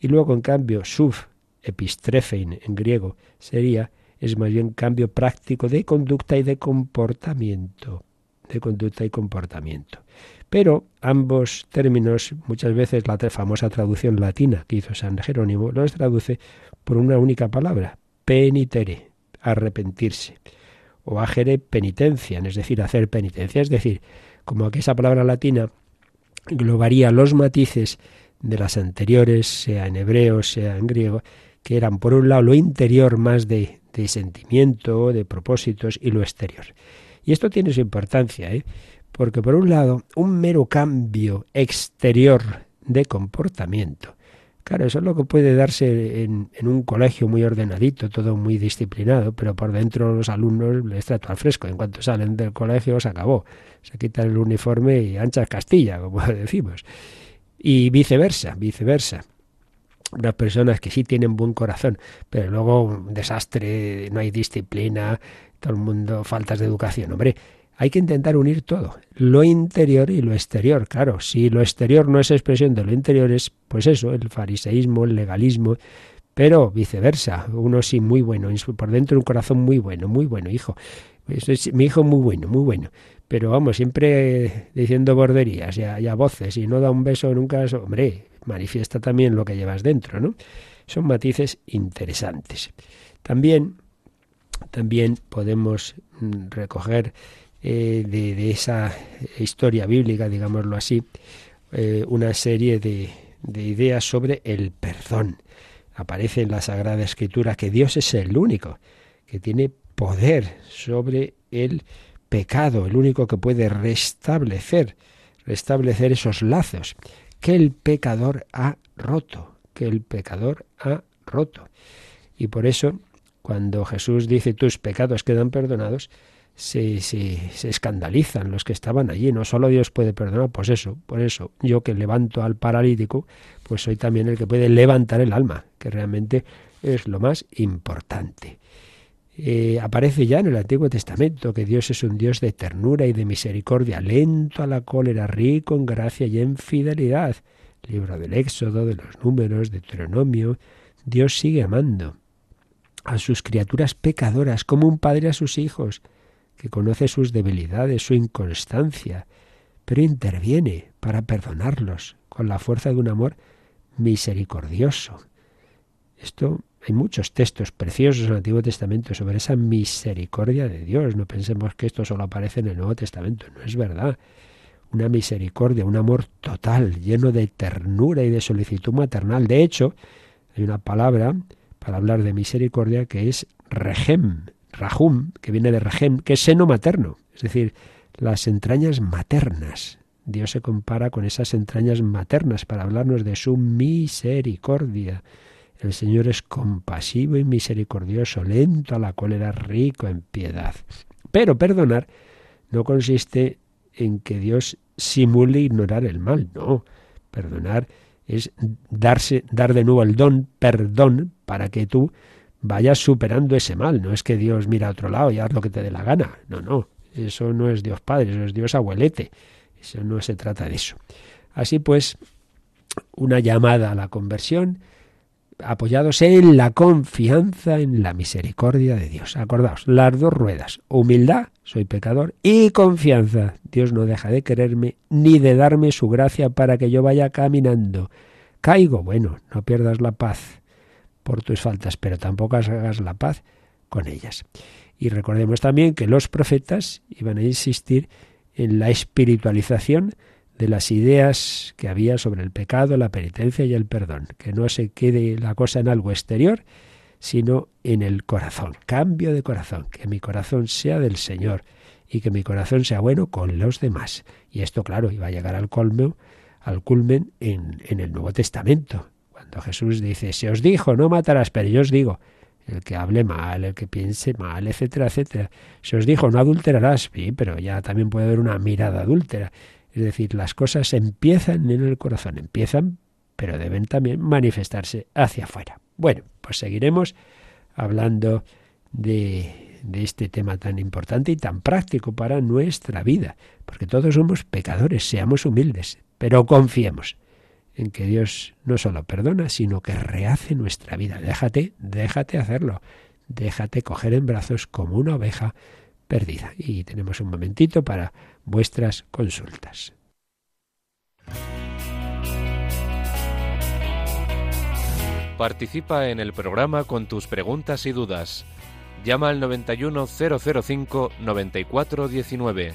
Y luego, en cambio, suf, epistrefein en griego, sería, es más bien cambio práctico de conducta y de comportamiento. De conducta y comportamiento. Pero ambos términos, muchas veces la famosa traducción latina que hizo San Jerónimo, los traduce por una única palabra, penitere, arrepentirse. O agere penitencia, es decir, hacer penitencia. Es decir, como que esa palabra latina globaría los matices de las anteriores, sea en hebreo, sea en griego, que eran por un lado lo interior más de, de sentimiento, de propósitos y lo exterior. Y esto tiene su importancia, ¿eh? porque por un lado, un mero cambio exterior de comportamiento, claro, eso es lo que puede darse en, un colegio muy ordenadito, todo muy disciplinado, pero por dentro los alumnos les trato al fresco. En cuanto salen del colegio se acabó. Se quitan el uniforme y anchas Castilla, como decimos. Y viceversa, viceversa. Unas personas que sí tienen buen corazón, pero luego un desastre, no hay disciplina, todo el mundo, faltas de educación. Hombre, hay que intentar unir todo, lo interior y lo exterior. Claro, si lo exterior no es expresión de lo interior, es pues eso, el fariseísmo, el legalismo, pero viceversa, uno sí muy bueno, por dentro un corazón muy bueno, muy bueno, hijo. Mi hijo muy bueno, muy bueno pero vamos, siempre diciendo borderías y a, voces y no da un beso nunca, hombre, manifiesta también lo que llevas dentro, ¿no? Son matices interesantes. También, también podemos mm, recoger eh, de, esa historia bíblica, digámoslo así, eh, una serie de, de ideas sobre el perdón. Aparece en la Sagrada Escritura que Dios es el único que tiene poder sobre el pecado, el único que puede restablecer, restablecer esos lazos que el pecador ha roto, que el pecador ha roto. Y por eso, cuando Jesús dice tus pecados quedan perdonados, se, se, escandalizan los que estaban allí. No solo Dios puede perdonar, pues eso, por eso yo que levanto al paralítico, pues soy también el que puede levantar el alma, que realmente es lo más importante. Eh, aparece ya en el Antiguo Testamento que Dios es un Dios de ternura y de misericordia, lento a la cólera, rico en gracia y en fidelidad. Libro del Éxodo, de los números, de Deuteronomio. Dios sigue amando a sus criaturas pecadoras como un padre a sus hijos, que conoce sus debilidades, su inconstancia, pero interviene para perdonarlos con la fuerza de un amor misericordioso. Esto hay muchos textos preciosos en el Antiguo Testamento sobre esa misericordia de Dios. No pensemos que esto solo aparece en el Nuevo Testamento, no es verdad. Una misericordia, un amor total, lleno de ternura y de solicitud maternal. De hecho, hay una palabra para hablar de misericordia que es regem, rajum, que viene de regem, que es seno materno, es decir, las entrañas maternas. Dios se compara con esas entrañas maternas para hablarnos de su misericordia el Señor es compasivo y misericordioso, lento a la cólera, rico en piedad. Pero perdonar no consiste en que Dios simule ignorar el mal, no. Perdonar es darse, dar de nuevo el don, perdón, para que tú vayas superando ese mal. No es que Dios mira a otro lado y haz lo que te dé la gana. No, no. Eso no es Dios Padre, eso es Dios abuelete. Eso no se trata de eso. Así pues, una llamada a la conversión apoyados en la confianza en la misericordia de Dios. Acordaos, las dos ruedas, humildad, soy pecador, y confianza. Dios no deja de quererme ni de darme su gracia para que yo vaya caminando. Caigo, bueno, no pierdas la paz, por tus faltas, pero tampoco hagas la paz con ellas. Y recordemos también que los profetas iban a insistir en la espiritualización de las ideas que había sobre el pecado, la penitencia y el perdón, que no se quede la cosa en algo exterior, sino en el corazón, cambio de corazón, que mi corazón sea del Señor y que mi corazón sea bueno con los demás. Y esto, claro, iba a llegar al colmo, al culmen en, en el Nuevo Testamento, cuando Jesús dice, se os dijo, no matarás, pero yo os digo, el que hable mal, el que piense mal, etcétera, etcétera. Se os dijo, no adulterarás, sí, pero ya también puede haber una mirada adúltera. Es decir, las cosas empiezan en el corazón, empiezan, pero deben también manifestarse hacia afuera. Bueno, pues seguiremos hablando de, de este tema tan importante y tan práctico para nuestra vida, porque todos somos pecadores, seamos humildes, pero confiemos en que Dios no solo perdona, sino que rehace nuestra vida. Déjate, déjate hacerlo. Déjate coger en brazos como una oveja perdida. Y tenemos un momentito para vuestras consultas. Participa en el programa con tus preguntas y dudas. Llama al 91005 9419.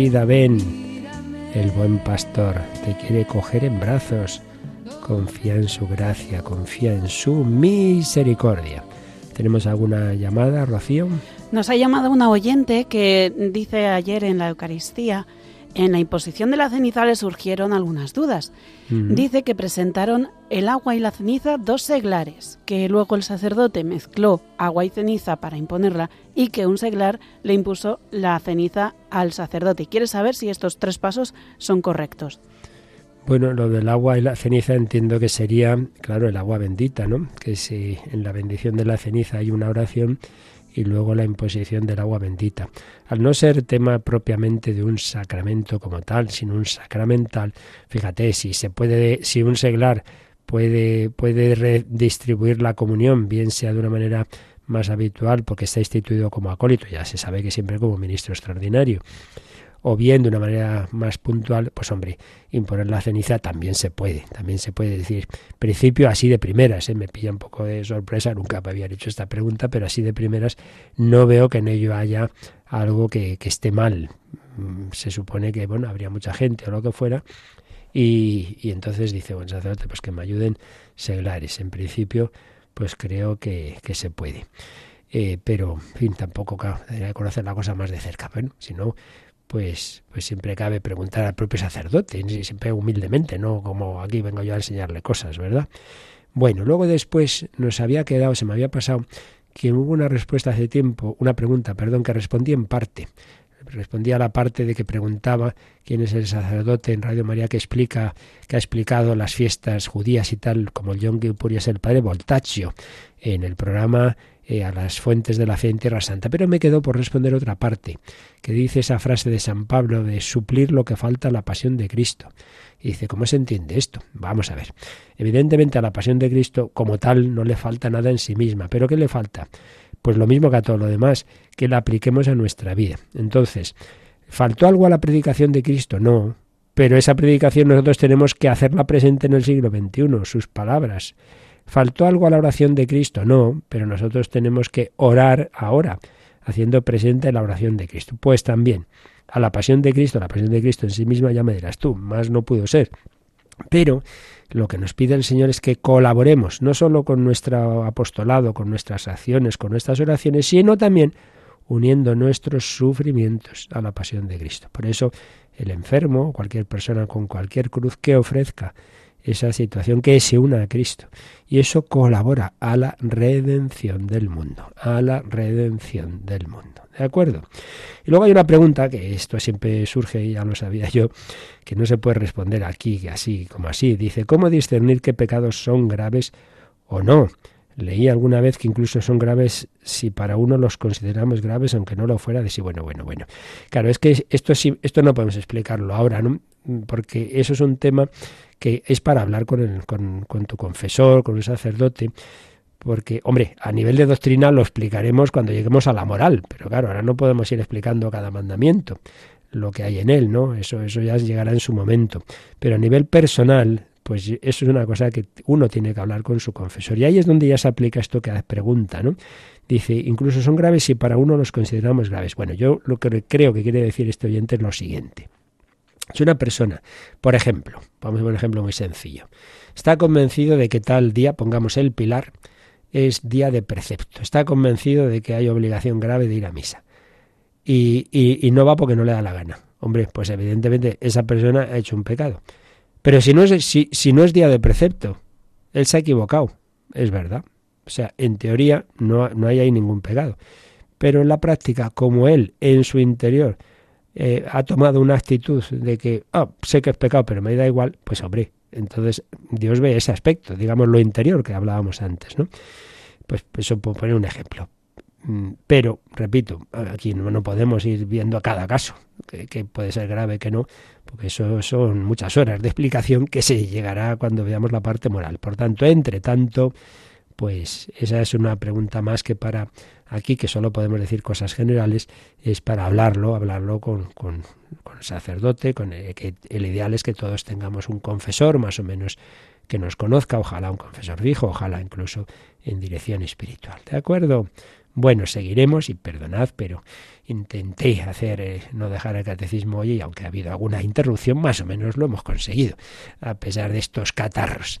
Vida, ven. El buen pastor te quiere coger en brazos. Confía en su gracia, confía en su misericordia. ¿Tenemos alguna llamada, Rocío? Nos ha llamado una oyente que dice ayer en la Eucaristía en la imposición de la ceniza le surgieron algunas dudas. Dice que presentaron el agua y la ceniza dos seglares, que luego el sacerdote mezcló agua y ceniza para imponerla y que un seglar le impuso la ceniza al sacerdote. Quiere saber si estos tres pasos son correctos. Bueno, lo del agua y la ceniza entiendo que sería, claro, el agua bendita, ¿no? Que si en la bendición de la ceniza hay una oración y luego la imposición del agua bendita. Al no ser tema propiamente de un sacramento como tal, sino un sacramental, fíjate, si se puede, si un seglar puede, puede redistribuir la comunión, bien sea de una manera más habitual, porque está instituido como acólito, ya se sabe que siempre como ministro extraordinario, o bien de una manera más puntual, pues hombre, imponer la ceniza también se puede, también se puede decir. Principio así de primeras, ¿eh? me pilla un poco de sorpresa, nunca me había hecho esta pregunta, pero así de primeras no veo que en ello haya algo que, que esté mal. Mm, se supone que, bueno, habría mucha gente o lo que fuera, y, y entonces dice, bueno, sacerdote, pues que me ayuden seglares. En principio, pues creo que, que se puede. Eh, pero, en fin, tampoco claro, debería conocer la cosa más de cerca. Bueno, si no, pues, pues siempre cabe preguntar al propio sacerdote, siempre humildemente, no como aquí vengo yo a enseñarle cosas, ¿verdad? Bueno, luego después nos había quedado, se me había pasado, que hubo una respuesta hace tiempo, una pregunta, perdón, que respondí en parte. Respondía a la parte de que preguntaba quién es el sacerdote en Radio María que explica, que ha explicado las fiestas judías y tal, como el Yom Kippur y es padre Voltaccio, en el programa eh, a las fuentes de la fe en Tierra Santa. Pero me quedo por responder otra parte, que dice esa frase de San Pablo de suplir lo que falta a la pasión de Cristo. Y dice, ¿cómo se entiende esto? Vamos a ver. Evidentemente a la pasión de Cristo como tal no le falta nada en sí misma, pero ¿qué le falta? Pues lo mismo que a todo lo demás, que la apliquemos a nuestra vida. Entonces, ¿faltó algo a la predicación de Cristo? No, pero esa predicación nosotros tenemos que hacerla presente en el siglo XXI, sus palabras, ¿Faltó algo a la oración de Cristo? No, pero nosotros tenemos que orar ahora, haciendo presente la oración de Cristo. Pues también, a la pasión de Cristo, la pasión de Cristo en sí misma ya me dirás tú, más no pudo ser. Pero lo que nos pide el Señor es que colaboremos, no solo con nuestro apostolado, con nuestras acciones, con nuestras oraciones, sino también uniendo nuestros sufrimientos a la pasión de Cristo. Por eso el enfermo, cualquier persona con cualquier cruz que ofrezca esa situación que se una a Cristo. Y eso colabora a la redención del mundo, a la redención del mundo. ¿De acuerdo? Y luego hay una pregunta, que esto siempre surge, ya lo sabía yo, que no se puede responder aquí, así como así. Dice, ¿cómo discernir qué pecados son graves o no? Leí alguna vez que incluso son graves si para uno los consideramos graves, aunque no lo fuera de sí. Bueno, bueno, bueno. Claro, es que esto, esto no podemos explicarlo ahora, ¿no? Porque eso es un tema que es para hablar con, el, con, con tu confesor, con un sacerdote, porque, hombre, a nivel de doctrina lo explicaremos cuando lleguemos a la moral, pero claro, ahora no podemos ir explicando cada mandamiento, lo que hay en él, ¿no? Eso, eso ya llegará en su momento. Pero a nivel personal, pues eso es una cosa que uno tiene que hablar con su confesor. Y ahí es donde ya se aplica esto que pregunta, ¿no? Dice, incluso son graves si para uno los consideramos graves. Bueno, yo lo que creo que quiere decir este oyente es lo siguiente. Si una persona, por ejemplo, vamos a un ejemplo muy sencillo, está convencido de que tal día, pongamos el pilar, es día de precepto, está convencido de que hay obligación grave de ir a misa y, y, no va porque no le da la gana. Hombre, pues evidentemente esa persona ha hecho un pecado. Pero si no es, si, no es día de precepto, él se ha equivocado, es verdad. O sea, en teoría no, no hay ahí ningún pecado. Pero en la práctica, como él en su interior eh, ha tomado una actitud de que, ah, sé que es pecado, pero me da igual, pues hombre, entonces Dios ve ese aspecto, digamos lo interior que hablábamos antes, ¿no? Pues eso puedo poner un ejemplo. Mm, pero, repito, aquí no, podemos ir viendo a cada caso, que, puede ser grave, que no, porque eso son muchas horas de explicación que se llegará cuando veamos la parte moral. Por tanto, entre tanto, pues esa es una pregunta más que para aquí, que solo podemos decir cosas generales, es para hablarlo, hablarlo con, con, sacerdote, con el, que el ideal es que todos tengamos un confesor más o menos que nos conozca, ojalá un confesor fijo, ojalá incluso en dirección espiritual. ¿De acuerdo? Bueno, seguiremos y perdonad, pero intenté hacer, eh, no dejar el catecismo hoy y aunque ha habido alguna interrupción, más o menos lo hemos conseguido, a pesar de estos catarros.